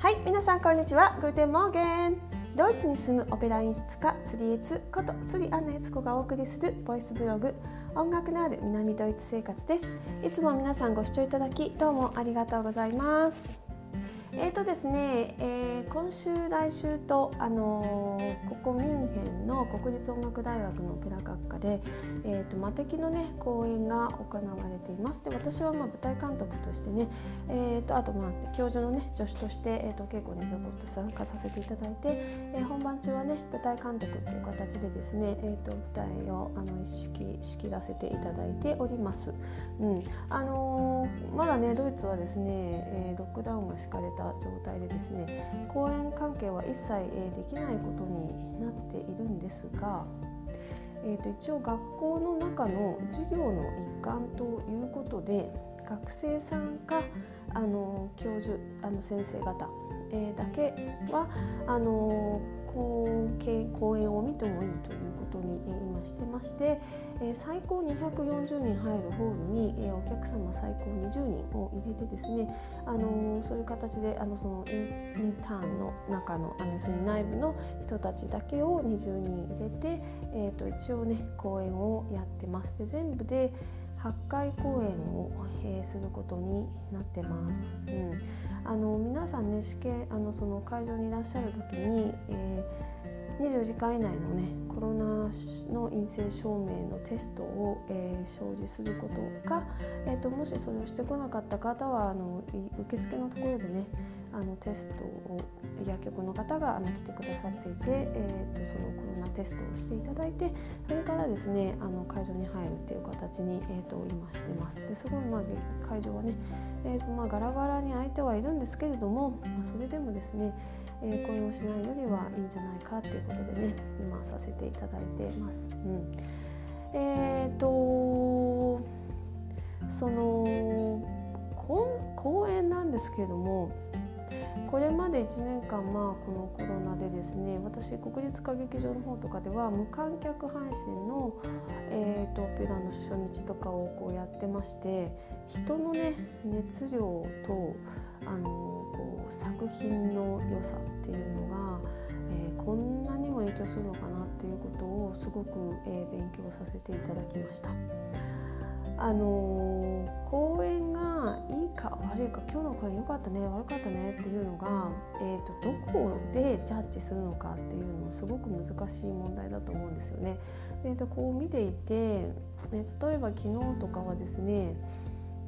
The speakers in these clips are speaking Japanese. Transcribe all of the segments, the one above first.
はい皆さんこんにちは。 Guten Morgen。ドイツに住むオペラ演出家釣りエツこと釣りアンナエツコがお送りするボイスブログ音楽のある南ドイツ生活です。いつも皆さんご視聴いただきどうもありがとうございます。えーとですね、えー、今週来週と、あのー、ここミュンヘンの国立音楽大学のオペラ学科で、えーと、魔笛のね公演が行われていますで私はまあ舞台監督としてね、えーと、あとまあ教授のね助手として、えーと、稽古にずっと参加させていただいて、えー、本番中はね舞台監督という形でですね、えー、と舞台をあの意識仕切らせていただいております。うんあのー、まだねドイツはですね、えー、ロックダウンが敷かれた状態でですね講演関係は一切、できないことになっているんですが、えー、と一応学校の中の授業の一環ということで学生さんかあの教授あの先生方、えー、だけはあの講演を見てもいいということに、え今してまして、え最高240人入るホールに、えお客様最高20人を入れてですね、あのそういう形であのそのインターンの中のあのその内部の人たちだけを20人入れて、えー、と一応ね講演をやってます。で全部で8回公演を、えー、することになってます。うん、あの皆さんね試験あのその会場にいらっしゃる時に、えー24時間以内のねコロナの陰性証明のテストを、えー、生じすることか、えーと、もしそれをしてこなかった方はあの受付のところでねあのテストを薬局の方があの来てくださっていて、えーと、そのコロナテストをしていただいてそれからですねあの会場に入るっていう形に、えーと、今してます。ですごい、まあ、会場はね、えーとまあ、ガラガラに空いてはいるんですけれども、まあ、それでもですねえー、雇用しないよりはいいんじゃないかっていうことでね今させていただいてます。うん、えっ、ー、とその講演なんですけれどもこれまで1年間まあこのコロナでですね私国立歌劇場の方とかでは無観客配信の、えーと、オペラの初日とかをこうやってまして人のね熱量とあのこう作品の良さっていうのが、えー、こんなにも影響するのかなっていうことをすごく、えー、勉強させていただきました。あのー、公演がいいか悪いか今日の公演良かったね悪かったねっていうのが、えーと、どこでジャッジするのかっていうのはすごく難しい問題だと思うんですよね。えーと、とこう見ていて、えー、例えば昨日とかはですね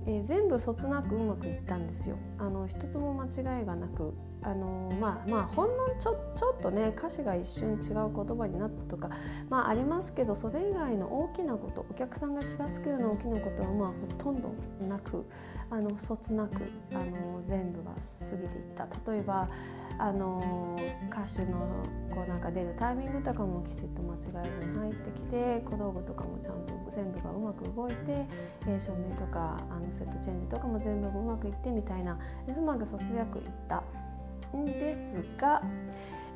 えー、全部そつなくうまくいったんですよ。あの一つも間違いがなくあのまあまあほんのちょちょっとね歌詞が一瞬違う言葉になったとか、まあ、ありますけどそれ以外の大きなことお客さんが気が付くような大きなことはまあほとんどなくあのそつなくあの全部が過ぎていった例えばあの歌手のこうなんか出るタイミングとかもきちっと間違えずに入ってきて小道具とかもちゃんと全部がうまく動いて、え、照明とかあのセットチェンジとかも全部うまくいってみたいなうまく卒業いったんですが、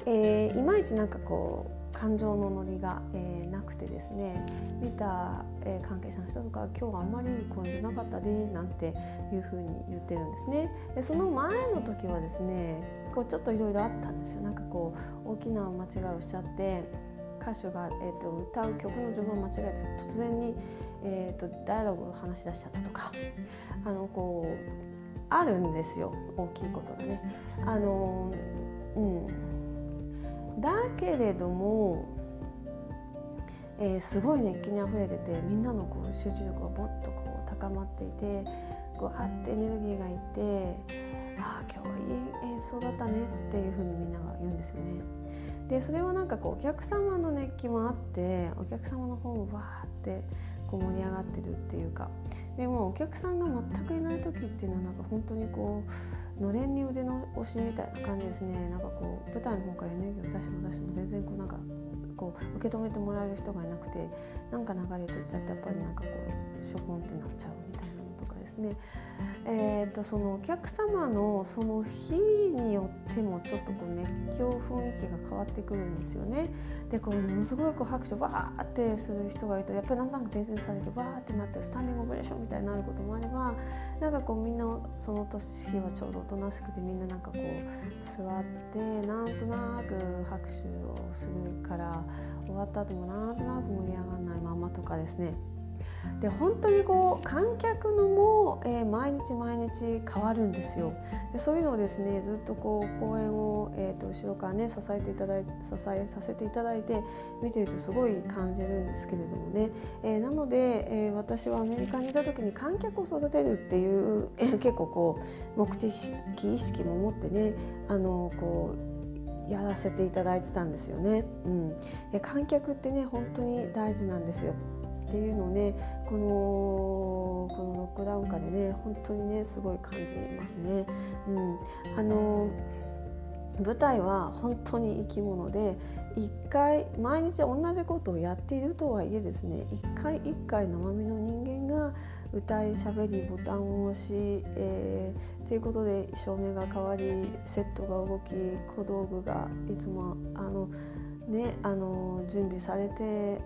えー、いまいちなんかこう感情のノリが、えー、なくてですね見た、えー、関係者の人とか今日はあんまりいい声じゃなかったでなんていうふうに言ってるんですね。でその前の時はですねこうちょっといろいろあったんですよ。なんかこう大きな間違いをしちゃって歌手が、えーと、歌う曲の序盤間違えて突然に、えーと、ダイアログを話し出しちゃったとかあのこうあるんですよ。大きいことがね。あのうん。だけれども、えー、すごい熱気にあふれててみんなのこう集中力がぼっとこう高まっていてこうあってエネルギーがいてああはいい演奏だったねっていうふうにみんなが言うんですよね。でそれはなんかこうお客様の熱気もあってお客様の方もわーってこう盛り上がってるっていうか。でもお客さんが全くいない時っていうのはなんか本当にこうのれんに腕の押しみたいな感じですね。なんかこう舞台の方からエネルギーを出しても出しても全然こうなんかこう受け止めてもらえる人がいなくてなんか流れてっちゃってやっぱりなんかこうしょぼんってなっちゃうみたいな。ですねえーと、そのお客様のその日によってもちょっとこう熱狂雰囲気が変わってくるんですよね。でこうものすごいこう拍手バーってする人がいるとやっぱりなんとなく伝染されてバーってなってスタンディングオベーションみたいになることもあればなんかこうみんなその年はちょうどおとなしくてみんななんかこう座ってなんとなく拍手をするから終わった後もなんとなく盛り上がらないままとかですねで本当にこう観客のも、えー、毎日毎日変わるんですよでそういうのをですねずっとこう公演を、えーと、後ろからね支えていただい支えさせていただいて見てるとすごい感じるんですけれどもね、えー、なので、えー、私はアメリカにいた時に観客を育てるっていう、えー、結構こう目的意識も持ってねあのこうやらせていただいてたんですよね。うん、観客ってね本当に大事なんですよ。っていうのをねこのこのロックダウン下でね本当にねすごい感じますね。うん、あの舞台は本当に生き物で一回毎日同じことをやっているとはいえですね一回一回生身の人間が歌いしゃべりボタンを押し、えー、ということで照明が変わりセットが動き小道具がいつもあの、ね、あの準備されて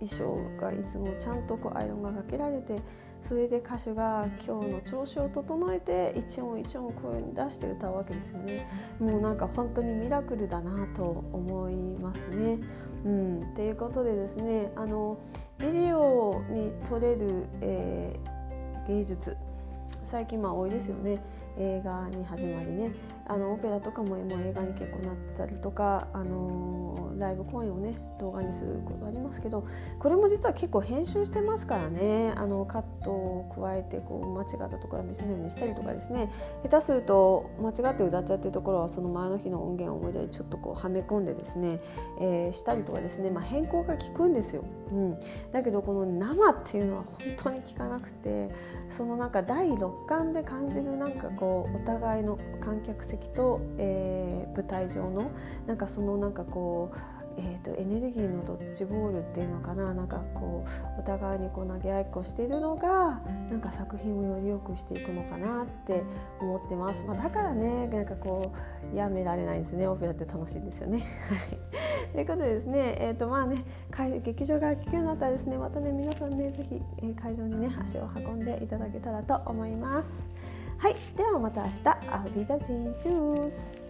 衣装がいつもちゃんとこうアイロンがかけられてそれで歌手が今日の調子を整えて一音一音声に出して歌うわけですよね。もうなんか本当にミラクルだなと思いますね。うん、っていうことでですねあのビデオに撮れる、えー、芸術。最近まあ多いですよね。映画に始まりね。あのオペラとかももう映画に結構なったりとか、あのー、ライブ公演をね動画にすることありますけどこれも実は結構編集してますからね。あのカットを加えてこう間違ったところを見せないようにしたりとかですね。下手すると間違って歌っちゃってるところはその前の日の音源を思い出にちょっとこうはめ込んでですね、えー、したりとかですね、まあ、変更が効くんですよ、うん、だけどこの生っていうのは本当に効かなくてそのなんか第六感で感じるなんかこうお互いの観客席と、えー、舞台上のなんかそのなんかこうえーと、エネルギーのドッジボールっていうのかななんかこうお互いにこう投げ合いっこしているのがなんか作品をより良くしていくのかなって思ってます、まあ、だからねなんかこうやめられないんですねオペラって楽しいんですよね。ということでですね、えーとまあね、劇場が聞くようになったらですねまたね皆さんねぜひ、え会場にね足を運んでいただけたらと思います。はいではまた明日。アフビダゼンチュース。